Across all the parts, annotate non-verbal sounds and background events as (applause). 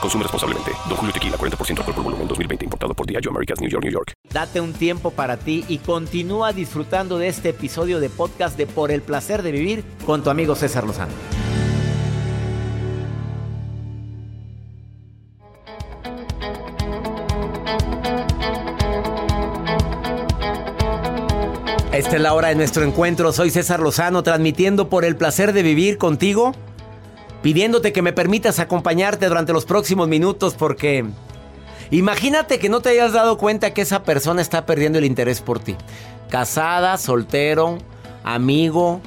Consume responsablemente. Don Julio Tequila, 40% alcohol por volumen, 2020. Importado por Diageo Americas, New York, New York. Date un tiempo para ti y continúa disfrutando de este episodio de podcast de Por el Placer de Vivir con tu amigo César Lozano. Esta es la hora de nuestro encuentro. Soy César Lozano, transmitiendo por el placer de vivir contigo, pidiéndote que me permitas acompañarte durante los próximos minutos porque imagínate que no te hayas dado cuenta que esa persona está perdiendo el interés por ti. Casada, soltero, amigo,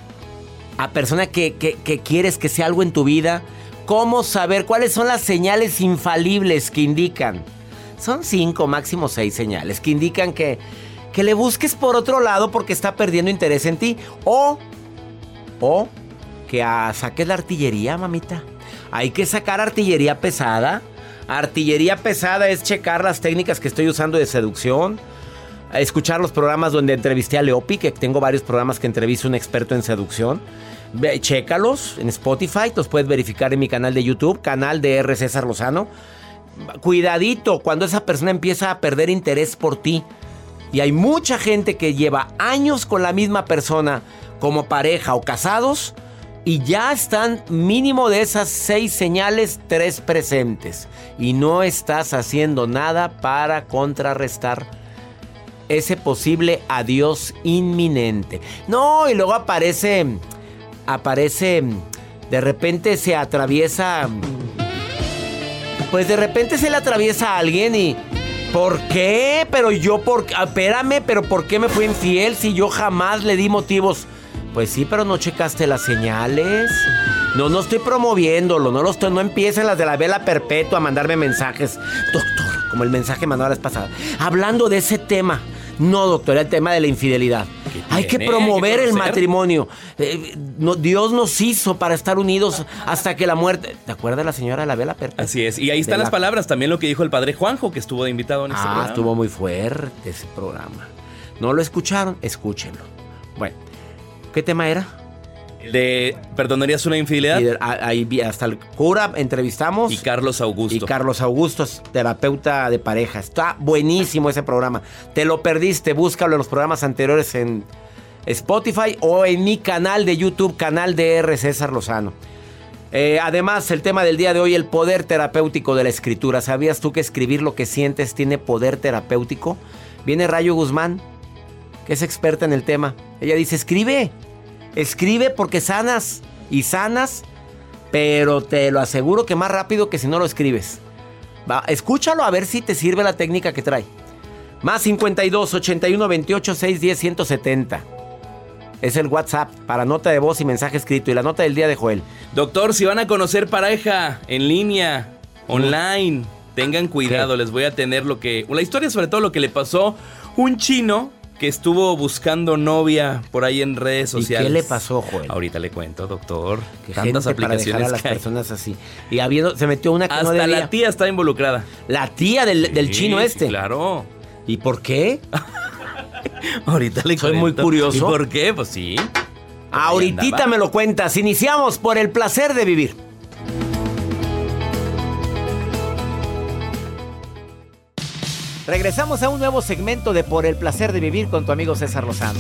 a persona que, que- quieres que sea algo en tu vida. ¿Cómo saber cuáles son las señales infalibles que indican? Son cinco, máximo seis señales que indican que, que le busques por otro lado porque está perdiendo interés en ti. O, o que ah, saques la artillería, mamita. Hay que sacar artillería pesada. Artillería pesada es checar las técnicas que estoy usando de seducción. Escuchar los programas donde entrevisté a Leopi, que tengo varios programas que entrevisto a un experto en seducción. Ve, chécalos en Spotify, los puedes verificar en mi canal de YouTube, canal de R. César Lozano. Cuidadito cuando esa persona empieza a perder interés por ti. Y hay mucha gente que lleva años con la misma persona como pareja o casados y ya están mínimo de esas seis señales, tres presentes. Y no estás haciendo nada para contrarrestar ese posible adiós inminente. No, y luego aparece, aparece, de repente se atraviesa, pues de repente se le atraviesa a alguien y... ¿Por qué? Pero yo, por, espérame, pero ¿por qué me fui infiel si yo jamás le di motivos? Pues sí, pero no checaste las señales. No, no estoy promoviéndolo, no lo estoy, no empiecen las de la vela perpetua a mandarme mensajes. Doctor, como el mensaje mandado la vez pasada. Hablando de ese tema. No, doctor, el tema de la infidelidad. Hay que promover Hay que el matrimonio. Eh, no- Dios nos hizo para estar unidos hasta que la muerte. ¿Te acuerdas la señora de la vela perpetua? Así es. Y ahí De están la- las palabras, también lo que dijo el padre Juanjo, que estuvo de invitado en este Ah, programa. estuvo muy fuerte ese programa. ¿No lo escucharon? Escúchenlo. Bueno, ¿qué tema era? De ¿Perdonarías una infidelidad? Y ahí hasta el cura entrevistamos. Y Carlos Augusto. Y Carlos Augusto, terapeuta de pareja. Está buenísimo ese programa. Te lo perdiste, búscalo en los programas anteriores en Spotify o en mi canal de YouTube, canal de R. César Lozano. Eh, además, el tema del día de hoy, el poder terapéutico de la escritura. ¿Sabías tú que escribir lo que sientes tiene poder terapéutico? Viene Rayo Guzmán, que es experta en el tema. Ella dice, escribe, escribe porque sanas y sanas, pero te lo aseguro que más rápido que si no lo escribes. Va, escúchalo a ver si te sirve la técnica que trae. Más 52 81 28 610 170. Es el WhatsApp para nota de voz y mensaje escrito. Y la nota del día de Joel. Doctor, si van a conocer pareja en línea, online, tengan cuidado, les voy a tener lo que... La historia sobre todo lo que le pasó un chino que estuvo buscando novia por ahí en redes ¿Y sociales. qué le pasó, Joel? Ahorita le cuento, doctor. Que Tantas gente para dejar aplicaciones a las que personas así. Y habiendo, se metió una que no Hasta debía. la tía está involucrada. La tía del, del chino sí, este. claro. ¿Y por qué? (laughs) Ahorita le Soy muy curioso. ¿Y por qué? Pues sí. Ahorita me lo cuentas. Iniciamos por el placer de vivir. Regresamos a un nuevo segmento de Por el placer de vivir con tu amigo César Lozano.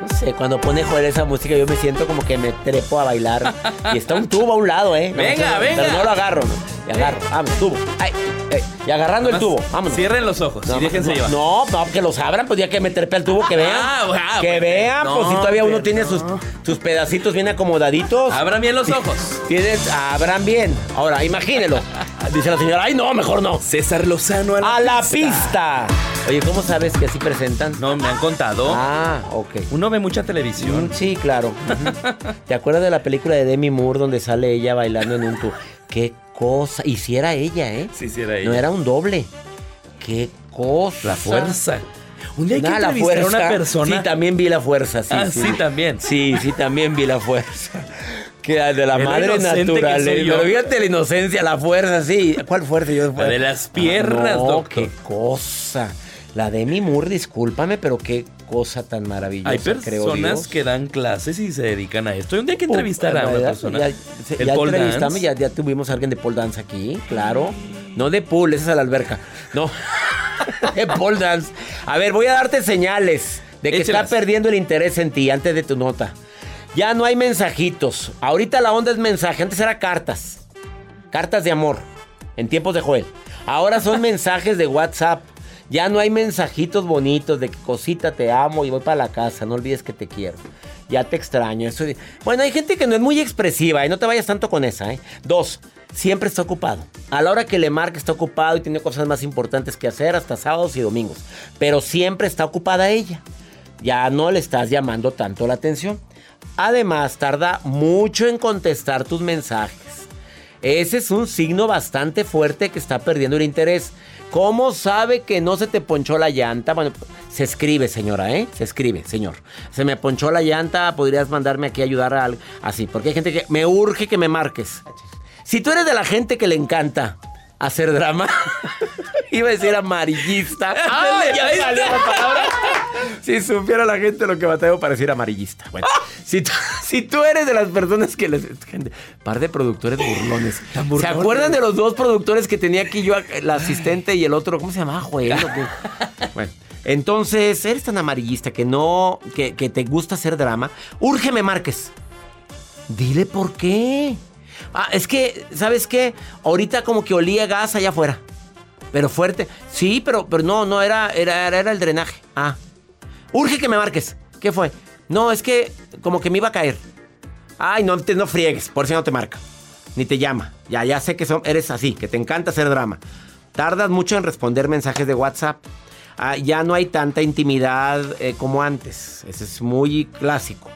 No sé cuando pone joder esa música, yo me siento como que me trepo a bailar. (laughs) y está un tubo a un lado, ¿eh? No, Venga, venga. Pero no lo agarro, ¿no? Y agarro. Vamos, tubo. Ay, ay, y agarrando el tubo. Vámonos. Cierren los ojos No, y déjense no, llevar. No, no, que los abran, pues ya que me trepé al tubo, que vean. Ah, ah, que vean, pues si todavía uno tiene sus, sus pedacitos bien acomodaditos. Abran bien los ojos. Tienes, abran bien. Ahora, imagínelo. Dice la señora, ay, no, mejor no. César Lozano a la, A la pista. Oye, ¿cómo sabes que así presentan? No, me han contado. Ah, ok. Uno ve mucha televisión. Mm, Sí, claro. ¿Te acuerdas de la película de Demi Moore donde sale ella bailando en un tubo? Qué cosa. Y si era ella, ¿eh? Sí, sí era ella. No era un doble. Qué cosa. La fuerza. Un día hay que la a una persona. Sí, también vi la fuerza, sí. Ah, sí, también. Sí, sí, también vi la fuerza. Que de la madre natural. Pero fíjate la inocencia, la fuerza, sí. ¿Cuál fuerza? Yo La de las piernas, no, doctor. qué cosa. La Demi Moore, discúlpame, pero qué cosa tan maravillosa, Hay personas que dan clases y se dedican a esto. Un día hay que entrevistar a una persona. Ya, El ya pole dance. ya, ya tuvimos a alguien de pole dance aquí, claro. No de pool, esa es a la alberca. No, (laughs) de pole dance. A ver, voy a darte señales de que Échelas. está perdiendo el interés en ti antes de tu nota. Ya no hay mensajitos. Ahorita la onda es mensaje. Antes era cartas. Cartas de amor. En tiempos de Joel. Ahora son (laughs) mensajes de WhatsApp. Ya no hay mensajitos bonitos de que cosita te amo y voy para la casa. No olvides que te quiero. Ya te extraño. Eso Bueno, hay gente que no es muy expresiva y no te vayas tanto con esa. ¿eh? Dos, siempre está ocupado. A la hora que le marque está ocupado y tiene cosas más importantes que hacer hasta sábados y domingos. Pero siempre está ocupada ella. Ya no le estás llamando tanto la atención. Además, tarda mucho en contestar tus mensajes. Ese es un signo bastante fuerte que está perdiendo el interés. ¿Cómo sabe que no se te ponchó la llanta? Bueno, se escribe, señora, ¿eh? Se escribe, señor. Se me ponchó la llanta, podrías mandarme aquí a ayudar a algo. Así, porque hay gente que me urge que me marques. Si tú eres de la gente que le encanta hacer drama, (laughs) iba a decir amarillista. ¡Ay, (laughs) ya (laughs) salió la palabra! Si supiera la gente lo que batalló para decir amarillista. Bueno, (laughs) si tú, si tú eres de las personas que les. Gente, par de productores burlones. (laughs) ¿Se acuerdan de los dos productores que tenía aquí yo, la asistente y el otro? ¿Cómo se llamaba? Joel. (laughs) Bueno, entonces, eres tan amarillista que no. que, que te gusta hacer drama. Úrgeme Márquez. Dile por qué. Ah, es que, ¿sabes qué? Ahorita como que olía gas allá afuera. Pero fuerte. Sí, pero, pero no, no, era, era, era el drenaje. Ah. Urge que me marques. ¿Qué fue? No, es que como que me iba a caer. Ay, no, te, no friegues, por si no te marca. Ni te llama. Ya, ya sé que son, eres así, que te encanta hacer drama. Tardas mucho en responder mensajes de WhatsApp. Ah, ya no hay tanta intimidad eh, como antes. Ese es muy clásico.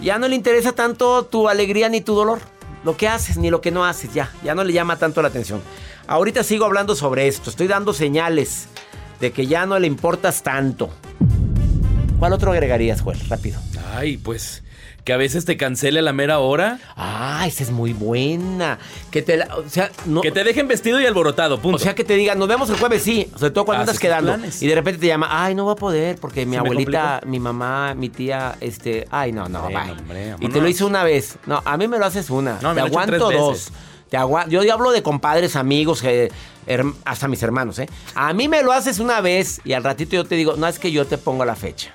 Ya no le interesa tanto tu alegría ni tu dolor. Lo que haces ni lo que no haces, ya. Ya no le llama tanto la atención. Ahorita sigo hablando sobre esto. Estoy dando señales de que ya no le importas tanto. ¿Cuál otro agregarías, Joel? Rápido. Ay, pues que a veces te cancele a la mera hora. Ah, esa es muy buena. Que te, la- o sea, no, Que te dejen vestido y alborotado, punto. o sea, que te digan, nos vemos el jueves, sí. Sobre todo cuando Haces andas tus quedando. planes. Y de repente te llama, ay, no va a poder porque mi ¿Se me abuelita, mi mamá, mi tía, este, ay, no, no, Hombre, bye. hombre, y te vámonos. lo hice una vez. No, a mí me lo haces una. No, me te lo he hecho aguanto tres dos. veces. Te agua- Yo ya hablo de compadres, amigos, eh, hasta mis hermanos, ¿eh? A mí me lo haces una vez y al ratito yo te digo, no es que yo te pongo la fecha.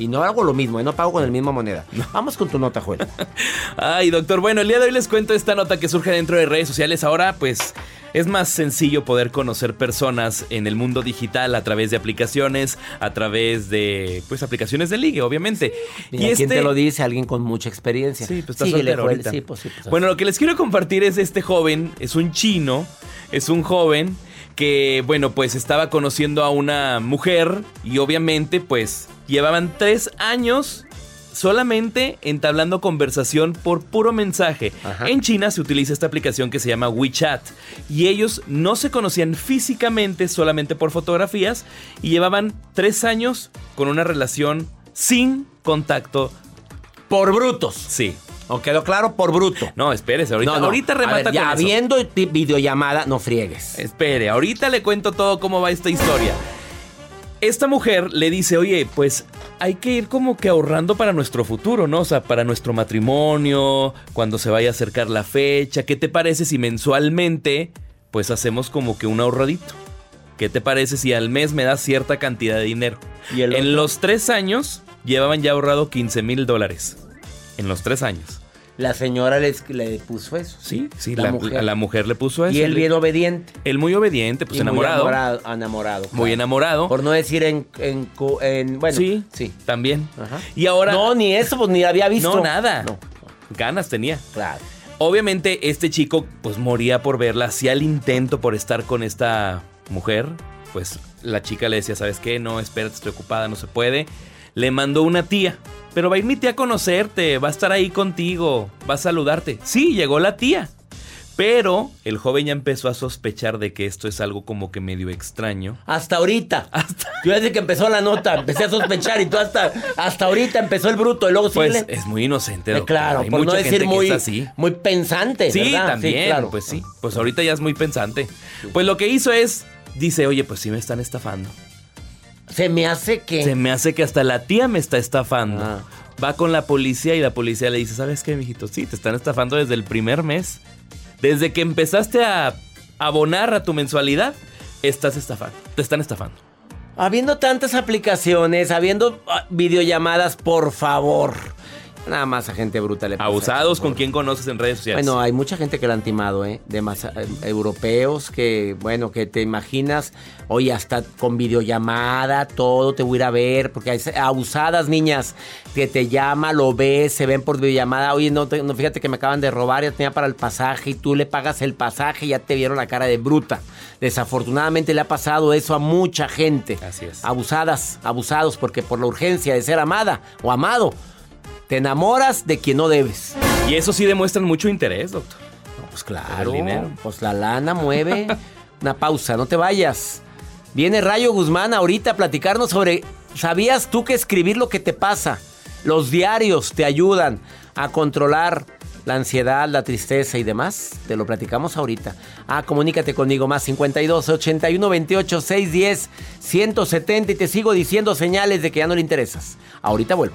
Y no hago lo mismo, ¿eh? no pago con la misma moneda. Vamos con tu nota, Joel. (laughs) Ay, doctor, bueno, el día de hoy les cuento esta nota que surge dentro de redes sociales. Ahora, pues, es más sencillo poder conocer personas en el mundo digital a través de aplicaciones, a través de, pues, aplicaciones de ligue, obviamente. ¿Y a quién te lo dice? Alguien con mucha experiencia. Sí, pues está Síguele, Joel. ahorita. Sí, pues sí, pues, bueno, lo que les quiero compartir es este joven, es un chino, es un joven que, bueno, pues estaba conociendo a una mujer y obviamente, pues, llevaban tres años solamente entablando conversación por puro mensaje. Ajá. En China se utiliza esta aplicación que se llama WeChat y ellos no se conocían físicamente, solamente por fotografías y llevaban tres años con una relación sin contacto. Por brutos. Sí. ¿O quedó claro? Por bruto. No, espérese, ahorita, No, no. ahorita A remata ver, ya con eso. ti- videollamada, no friegues. Espere, ahorita le cuento todo cómo va esta historia. Esta mujer le dice, oye, pues hay que ir como que ahorrando para nuestro futuro, ¿no? O sea, para nuestro matrimonio, cuando se vaya a acercar la fecha. ¿Qué te parece si mensualmente, pues hacemos como que un ahorradito? ¿Qué te parece si al mes me das cierta cantidad de dinero? ¿Y en los tres años llevaban ya ahorrado 15 mil dólares en los tres años. La señora les, le puso eso. Sí, sí, la, mujer. A la mujer le puso eso. Y él bien obediente. Él muy obediente, pues enamorado. Muy enamorado. enamorado Muy enamorado. Por no decir en, en, bueno. Sí, sí. También. Ajá. Y ahora. No, ni eso, pues ni había visto. No, nada. No. Ganas tenía. Claro. Obviamente, este chico, pues moría por verla. Hacía el intento por estar con esta mujer. Pues la chica le decía, ¿sabes qué? No, espérate, estoy ocupada, no se puede. Le mandó una tía pero va a ir mi tía a conocerte, va a estar ahí contigo, va a saludarte. Sí, llegó la tía. Pero el joven ya empezó a sospechar de que esto es algo como que medio extraño. Hasta ahorita. Hasta... Yo desde que empezó la nota empecé a sospechar y tú hasta, hasta ahorita empezó el bruto y luego Pues es muy inocente, doctor. claro, por no decir muy, muy pensante. Sí, también, pues sí. Pues ahorita ya es muy pensante. Pues lo que hizo es, dice, oye, pues sí me están estafando. Se me hace que. Se me hace que hasta la tía me está estafando. Ah. Va con la policía y la policía le dice: ¿Sabes qué, mijito? Sí, te están estafando desde el primer mes. Desde que empezaste a abonar a tu mensualidad, estás estafando. Te están estafando. Habiendo tantas aplicaciones, habiendo ah, videollamadas, por favor. Nada más a gente bruta le pasa Abusados con quien conoces en redes sociales. Bueno, hay mucha gente que lo han timado, ¿eh? De más eh, europeos que, bueno, que te imaginas, oye, hasta con videollamada, todo te voy a ir a ver, porque hay abusadas niñas que te llama, lo ves, se ven por videollamada, oye, no, no fíjate que me acaban de robar, ya tenía para el pasaje y tú le pagas el pasaje y ya te vieron la cara de bruta. Desafortunadamente le ha pasado eso a mucha gente. Así es. Abusadas, abusados, porque por la urgencia de ser amada o amado te enamoras de quien no debes. Y eso sí demuestra mucho interés, doctor. pues claro. Pues la lana mueve. (laughs) Una pausa, no te vayas. Viene Rayo Guzmán ahorita a platicarnos sobre. ¿Sabías tú que escribir lo que te pasa? Los diarios te ayudan a controlar la ansiedad, la tristeza y demás. Te lo platicamos ahorita. Ah, comunícate conmigo más 52 81 28 610 170 y te sigo diciendo señales de que ya no le interesas. Ahorita vuelvo.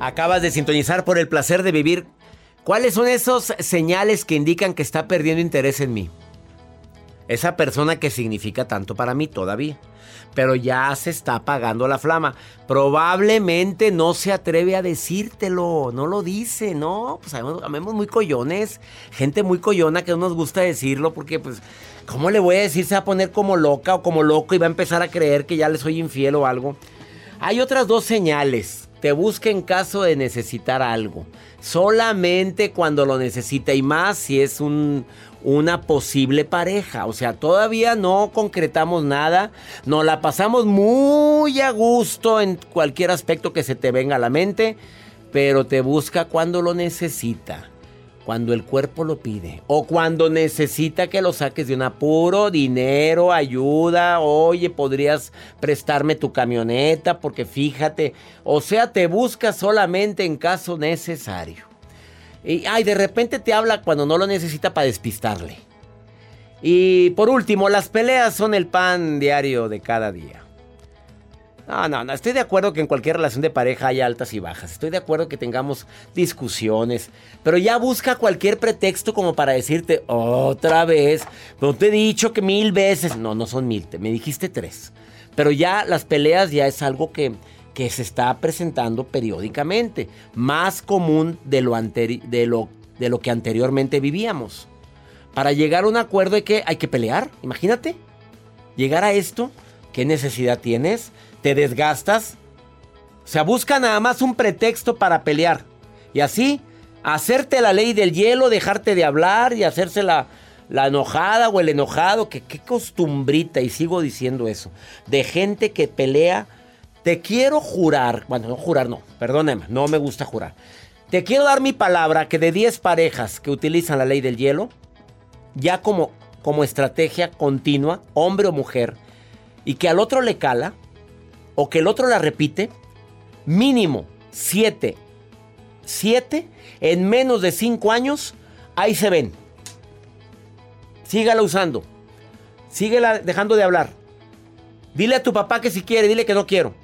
Acabas de sintonizar por el placer de vivir. ¿Cuáles son esos señales que indican que está perdiendo interés en mí? Esa persona que significa tanto para mí todavía. Pero ya se está apagando la flama. Probablemente no se atreve a decírtelo. No lo dice, ¿no? Pues sabemos, muy collones. Gente muy collona que no nos gusta decirlo porque pues... ¿Cómo le voy a decir? Se va a poner como loca o como loco y va a empezar a creer que ya le soy infiel o algo. Hay otras dos señales te busca en caso de necesitar algo. Solamente cuando lo necesita y más si es un, una posible pareja. O sea, todavía no concretamos nada. Nos la pasamos muy a gusto en cualquier aspecto que se te venga a la mente. Pero te busca cuando lo necesita cuando el cuerpo lo pide o cuando necesita que lo saques de un apuro, dinero, ayuda, oye, podrías prestarme tu camioneta porque fíjate, o sea, te busca solamente en caso necesario. Y ay, de repente te habla cuando no lo necesita para despistarle. Y por último, las peleas son el pan diario de cada día. No, no, no. Estoy de acuerdo que en cualquier relación de pareja haya altas y bajas. Estoy de acuerdo que tengamos discusiones. Pero ya busca cualquier pretexto como para decirte otra vez. No te he dicho que mil veces. No, no son mil. Me dijiste tres. Pero ya las peleas ya es algo que, que se está presentando periódicamente. Más común de lo, de, lo, de lo que anteriormente vivíamos. Para llegar a un acuerdo hay que, hay que pelear. Imagínate. llegar a esto, ¿qué necesidad tienes? ¿Te desgastas? O sea, busca nada más un pretexto para pelear. Y así, hacerte la ley del hielo, dejarte de hablar y hacerse la, la enojada o el enojado. Que qué costumbrita, y sigo diciendo eso, de gente que pelea. Te quiero jurar, bueno, no jurar, no, perdóneme, no me gusta jurar. Te quiero dar mi palabra que de 10 parejas que utilizan la ley del hielo, ya como, como estrategia continua, hombre o mujer, y que al otro le cala, o que el otro la repite, mínimo 7, 7, en menos de 5 años, ahí se ven. Sígala usando. Síguela dejando de hablar. Dile a tu papá que si quiere, dile que no quiero.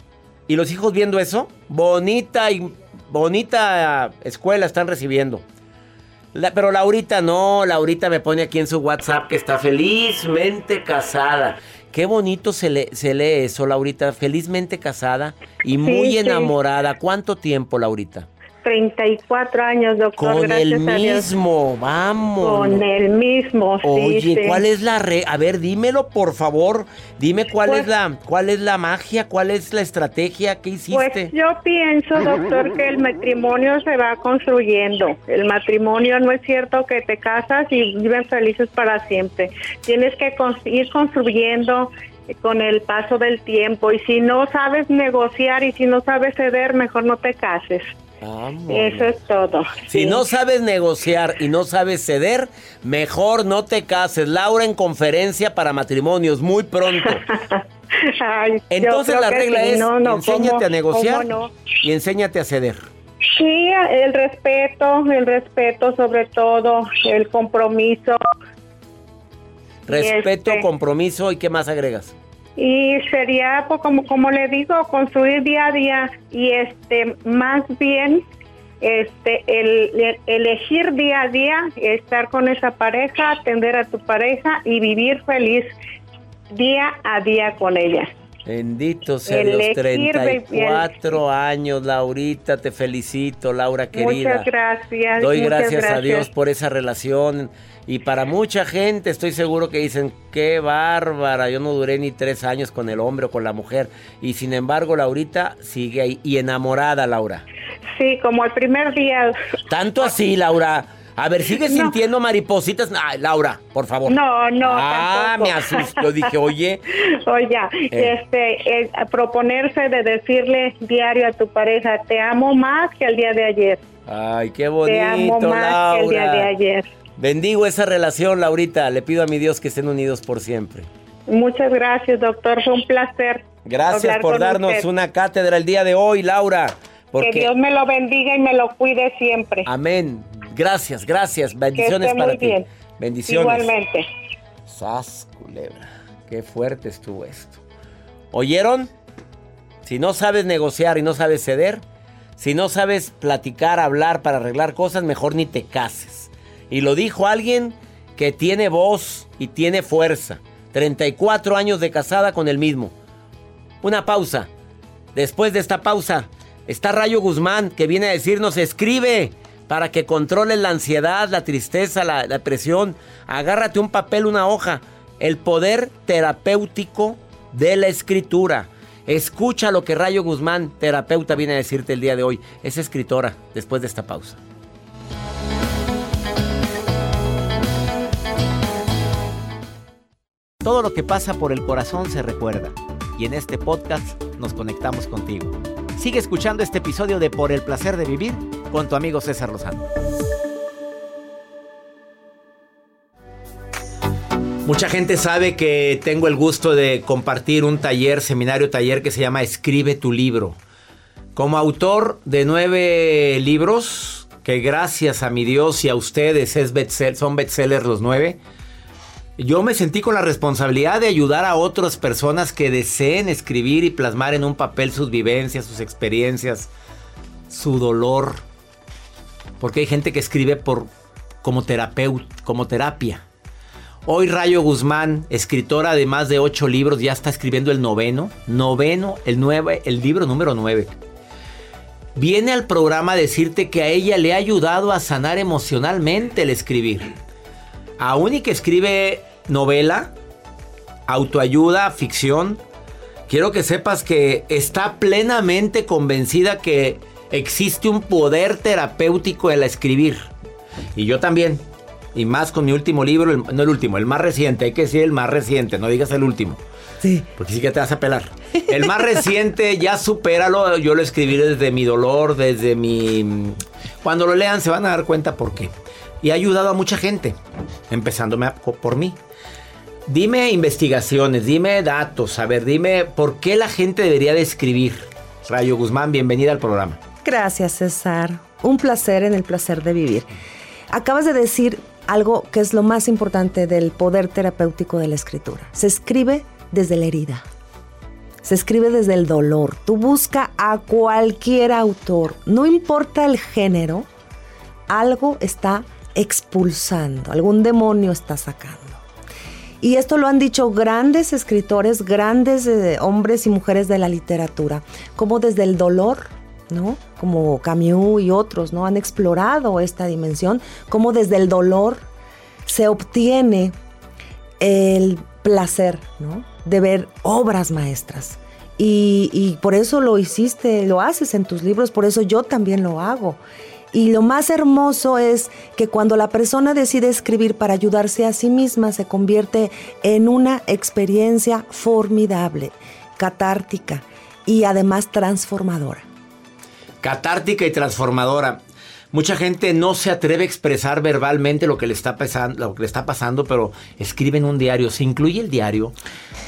Y los hijos viendo eso, bonita y bonita escuela están recibiendo. Pero Laurita no, Laurita me pone aquí en su WhatsApp que está felizmente casada. Qué bonito se, le, se lee eso, Laurita. Felizmente casada y muy enamorada. ¿Cuánto tiempo, Laurita? 34 años, doctor. Con el mismo, vamos. Con el mismo, sí. Oye, ¿cuál es la re A ver, dímelo, por favor. Dime cuál es pues la cuál es la magia, cuál es la estrategia que hiciste. Pues yo pienso, doctor, que el matrimonio se va construyendo. El matrimonio no es cierto que te casas y viven felices para siempre. Tienes que ir construyendo con el paso del tiempo y si no sabes negociar y si no sabes ceder, mejor no te cases. Eso es todo. Si no sabes negociar y no sabes ceder, mejor no te cases. Laura en conferencia para matrimonios muy pronto. (laughs) Entonces la regla es enséñate a negociar y enséñate a ceder. Sí, el respeto, el respeto sobre todo, el compromiso. Respeto, este compromiso y qué más agregas y sería pues, como como le digo construir día a día y este más bien este el, elegir día a día estar con esa pareja atender a tu pareja y vivir feliz día a día con ella Bendito sea Dios, 34 años, Laurita, te felicito, Laura querida. Muchas gracias. Doy gracias, a Dios por esa relación. Y para mucha gente estoy seguro que dicen, qué bárbara, yo no duré ni tres años con el hombre o con la mujer. Y sin embargo, Laurita sigue ahí y enamorada, Laura. Sí, como el primer día. Tanto así, Laura. A ver, ¿sigue sintiendo maripositas? Ay, Laura, por favor. No, no. Ah, me asustó. Dije, oye. (laughs) Oye, eh. este, proponerse de decirle diario a tu pareja, te amo más que el día de ayer. Ay, qué bonito, Te amo más que el día de ayer. Bendigo esa relación, Laurita. Le pido a mi Dios que estén unidos por siempre. Muchas gracias, doctor. Fue un placer. Gracias por darnos una cátedra el día de hoy, Laura. Que Dios me lo bendiga y me lo cuide siempre. Amén. Gracias, gracias. Bendiciones para ti. Bien. Bendiciones. Igualmente. Sas, culebra. Qué fuerte estuvo esto. ¿Oyeron? Si no sabes negociar y no sabes ceder, si no sabes platicar, hablar para arreglar cosas, mejor ni te cases. Y lo dijo alguien que tiene voz y tiene fuerza. 34 años de casada con el mismo. Una pausa. Después de esta pausa, está Rayo Guzmán que viene a decirnos, escribe para que controles la ansiedad, la tristeza, la, depresión. Agárrate un papel, una hoja. El poder terapéutico de la escritura. Escucha lo que Rayo Guzmán, terapeuta, viene a decirte el día de hoy. Es escritora, después de esta pausa. Todo lo que pasa por el corazón se recuerda. Y en este podcast nos conectamos contigo. Sigue escuchando este episodio de Por el placer de vivir con tu amigo César Lozano. Mucha gente sabe que tengo el gusto de compartir un taller, seminario taller que se llama Escribe tu libro. Como autor de nueve libros, que gracias a mi Dios y a ustedes es son bestsellers los nueve, yo me sentí con la responsabilidad de ayudar a otras personas que deseen escribir y plasmar en un papel sus vivencias, sus experiencias, su dolor. Porque hay gente que escribe por, como, terapeut, como terapia. Hoy Rayo Guzmán, escritora de más de ocho libros, ya está escribiendo el noveno, noveno, el nueve, el libro número nueve. Viene al programa a decirte que a ella le ha ayudado a sanar emocionalmente el escribir aún y que escribe novela, autoayuda, ficción, quiero que sepas que está plenamente convencida que existe un poder terapéutico en la escribir. Y yo también. Y más con mi último libro, no el último, el más reciente, hay que decir el más reciente, no digas el último. Sí. Porque sí que te vas a pelar. El más reciente, ya supéralo. Yo lo escribí desde mi dolor, desde mi. Cuando lo lean se van a dar cuenta por qué. Y ha ayudado a mucha gente, empezándome por mí. Dime investigaciones, dime datos, a ver, dime por qué la gente debería de escribir. Rayo Guzmán, bienvenida al programa. Gracias, César. Un placer en el placer de vivir. Acabas de decir algo que es lo más importante del poder terapéutico de la escritura. Se escribe desde la herida. Se escribe desde el dolor. Tú busca a cualquier autor, no importa el género, algo está expulsando, algún demonio está sacando. Y esto lo han dicho grandes escritores, grandes eh, hombres y mujeres de la literatura, como desde el dolor, ¿no? Como Camus y otros, ¿no? Han explorado esta dimensión, como desde el dolor se obtiene el placer, ¿no? De ver obras maestras. Y, por eso lo hiciste, lo haces en tus libros, por eso yo también lo hago. Y lo más hermoso es que cuando la persona decide escribir para ayudarse a sí misma, se convierte en una experiencia formidable, catártica y además transformadora. Catártica y transformadora. Mucha gente no se atreve a expresar verbalmente lo que le está pasando, lo que le está pasando pero escribe en un diario. ¿Se incluye el diario?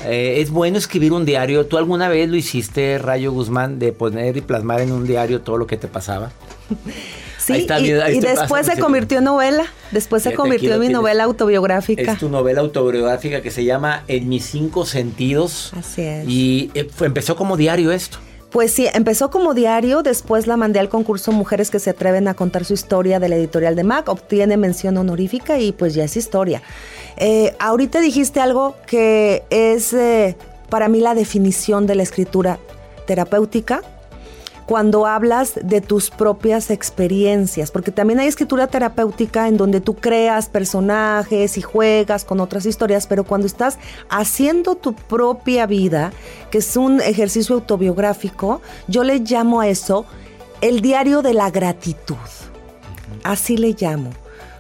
Eh, ¿Es bueno escribir un diario? ¿Tú alguna vez lo hiciste, Rayo Guzmán, de poner y plasmar en un diario todo lo que te pasaba? (laughs) Sí, y, después se convirtió en novela. Después se convirtió en mi novela autobiográfica. Es tu novela autobiográfica que se llama En mis cinco sentidos. Así es. Y eh, empezó como diario esto. Pues sí, empezó como diario, después la mandé al concurso Mujeres que se atreven a contar su historia de la editorial de Mac, obtiene mención honorífica y pues ya es historia. Eh, ahorita dijiste algo que es eh, para mí la definición de la escritura terapéutica, cuando hablas de tus propias experiencias, porque también hay escritura terapéutica en donde tú creas personajes y juegas con otras historias, pero cuando estás haciendo tu propia vida, que es un ejercicio autobiográfico, yo le llamo a eso el diario de la gratitud. Así le llamo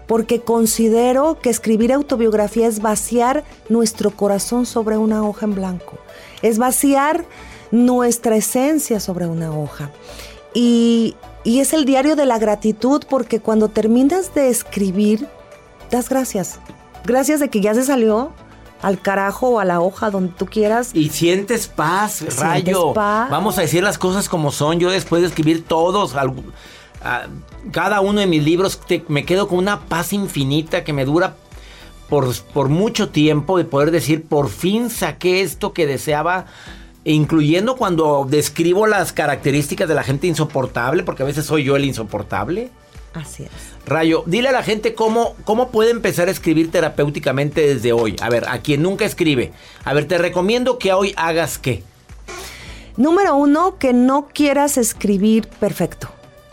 porque considero que escribir autobiografía es vaciar nuestro corazón sobre una hoja en blanco, es vaciar nuestra esencia sobre una hoja. Y, es el diario de la gratitud porque cuando terminas de escribir, das gracias. Gracias de que ya se salió al carajo o a la hoja donde tú quieras. Y sientes paz, rayo. Vamos a decir las cosas como son. Yo después de escribir todos, cada uno de mis libros, me quedo con una paz infinita que me dura por, por mucho tiempo de poder decir, por fin saqué esto que deseaba incluyendo cuando describo las características de la gente insoportable, porque a veces soy yo el insoportable. Así es. Rayo, dile a la gente cómo, cómo puede empezar a escribir terapéuticamente desde hoy. A ver, a quien nunca escribe. A ver, te recomiendo que hoy hagas qué. Número uno, que no quieras escribir perfecto.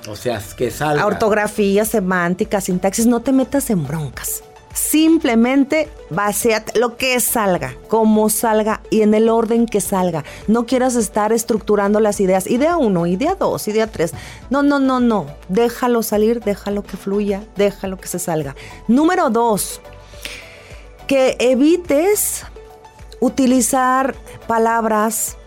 O sea, que salga. Ortografía, semántica, sintaxis, no te metas en broncas. Simplemente baseate lo que salga, como salga y en el orden que salga. No quieras estar estructurando las ideas. Idea 1, idea 2, idea 3. No, no, no, no. Déjalo salir, déjalo que fluya, déjalo que se salga. Número 2. Que evites utilizar palabras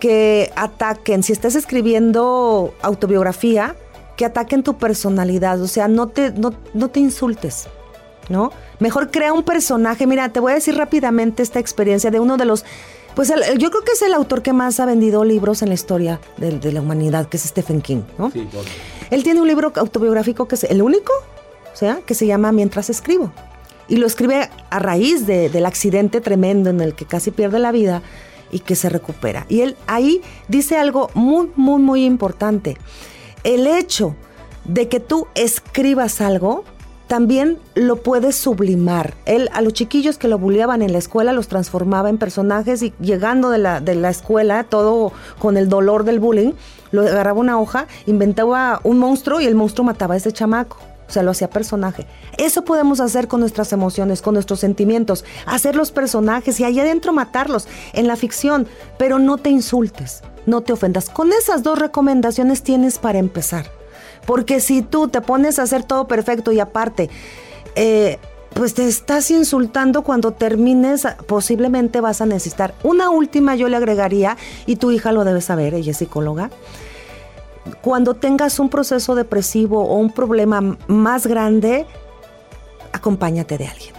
que ataquen. Si estás escribiendo autobiografía, que ataquen tu personalidad. O sea, no te, no, no te insultes. ¿No? Mejor crea un personaje. Mira, te voy a decir rápidamente esta experiencia de uno de los... Pues yo creo que es el autor que más ha vendido libros en la historia de, la humanidad, que es Stephen King, ¿no? Él tiene un libro autobiográfico que es el único, o sea, que se llama Mientras escribo. Y lo escribe a raíz del accidente tremendo en el que casi pierde la vida y que se recupera. Y él ahí dice algo muy, muy, muy importante. El hecho de que tú escribas algo también lo puede sublimar. Él a los chiquillos que lo bulleaban en la escuela los transformaba en personajes y llegando de la, de la escuela, todo con el dolor del bullying, lo agarraba una hoja, inventaba un monstruo y el monstruo mataba a ese chamaco. O sea, lo hacía personaje. Eso podemos hacer con nuestras emociones, con nuestros sentimientos, hacer los personajes y ahí adentro matarlos en la ficción, pero no te insultes, no te ofendas. Con esas dos recomendaciones tienes para empezar. Porque si tú te pones a hacer todo perfecto y aparte, eh, pues te estás insultando cuando termines, posiblemente vas a necesitar. Una última yo le agregaría, y tu hija lo debe saber, ella es psicóloga. Cuando tengas un proceso depresivo o un problema más grande, acompáñate de alguien.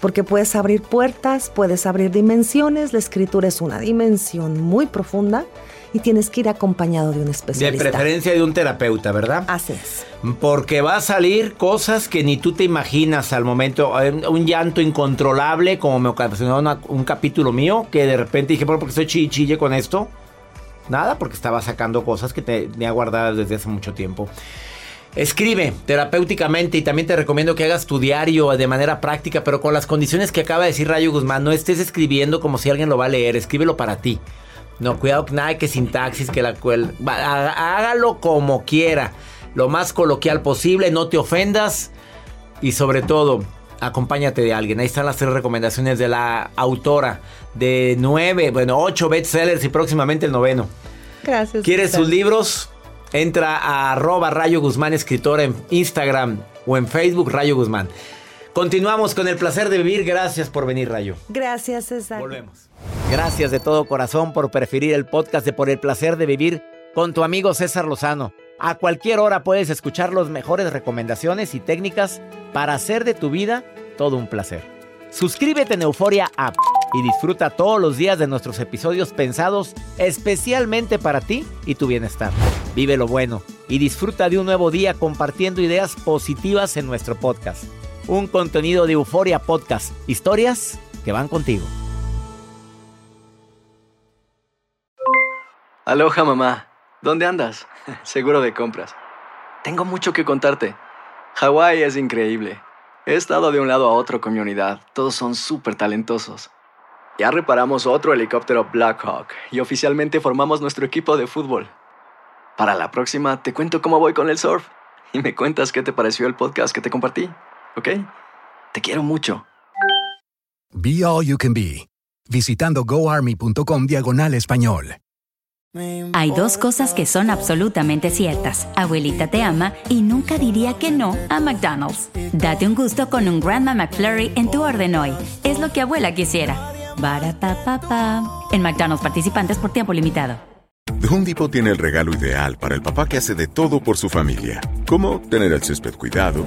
Porque puedes abrir puertas, puedes abrir dimensiones, la escritura es una dimensión muy profunda y tienes que ir acompañado de un especialista. De preferencia de un terapeuta, ¿verdad? Así es. Porque va a salir cosas que ni tú te imaginas al momento. Eh, un llanto incontrolable, como me ocasionó un capítulo mío, que de repente dije, ¿por qué estoy chille con esto? Nada, porque estaba sacando cosas que tenía guardadas desde hace mucho tiempo. Escribe terapéuticamente y también te recomiendo que hagas tu diario de manera práctica, pero con las condiciones que acaba de decir Rayo Guzmán. No estés escribiendo como si alguien lo va a leer, escríbelo para ti. No, cuidado, nada que sintaxis, que la cual. Hágalo como quiera. Lo más coloquial posible, no te ofendas. Y sobre todo, acompáñate de alguien. Ahí están las tres recomendaciones de la autora de nueve, bueno, ocho bestsellers y próximamente el noveno. Gracias. ¿Quieres sus libros? Entra a arroba Rayo Guzmán Escritor en Instagram o en Facebook Rayo Guzmán. Continuamos con el placer de vivir. Gracias por venir, Rayo. Gracias, César. Volvemos. Gracias de todo corazón por preferir el podcast de Por el placer de vivir con tu amigo César Lozano. A cualquier hora puedes escuchar las mejores recomendaciones y técnicas para hacer de tu vida todo un placer. Suscríbete en Euforia App y disfruta todos los días de nuestros episodios pensados especialmente para ti y tu bienestar. Vive lo bueno y disfruta de un nuevo día compartiendo ideas positivas en nuestro podcast un contenido de Euforia Podcast. Historias que van contigo. Aloha mamá, ¿dónde andas? (laughs) Seguro de compras. Tengo mucho que contarte. Hawái es increíble. He estado de un lado a otro con mi unidad. Todos son súper talentosos. Ya reparamos otro helicóptero Blackhawk y oficialmente formamos nuestro equipo de fútbol. Para la próxima te cuento cómo voy con el surf y me cuentas qué te pareció el podcast que te compartí. ¿Ok? Te quiero mucho. Be All You Can Be, visitando goarmy.com diagonal español. Hay dos cosas que son absolutamente ciertas. Abuelita te ama y nunca diría que no a McDonald's. Date un gusto con un Grandma McFlurry en tu orden hoy. Es lo que abuela quisiera. Barata En McDonald's participantes por tiempo limitado. The Home Depot tiene el regalo ideal para el papá que hace de todo por su familia. Como tener el césped cuidado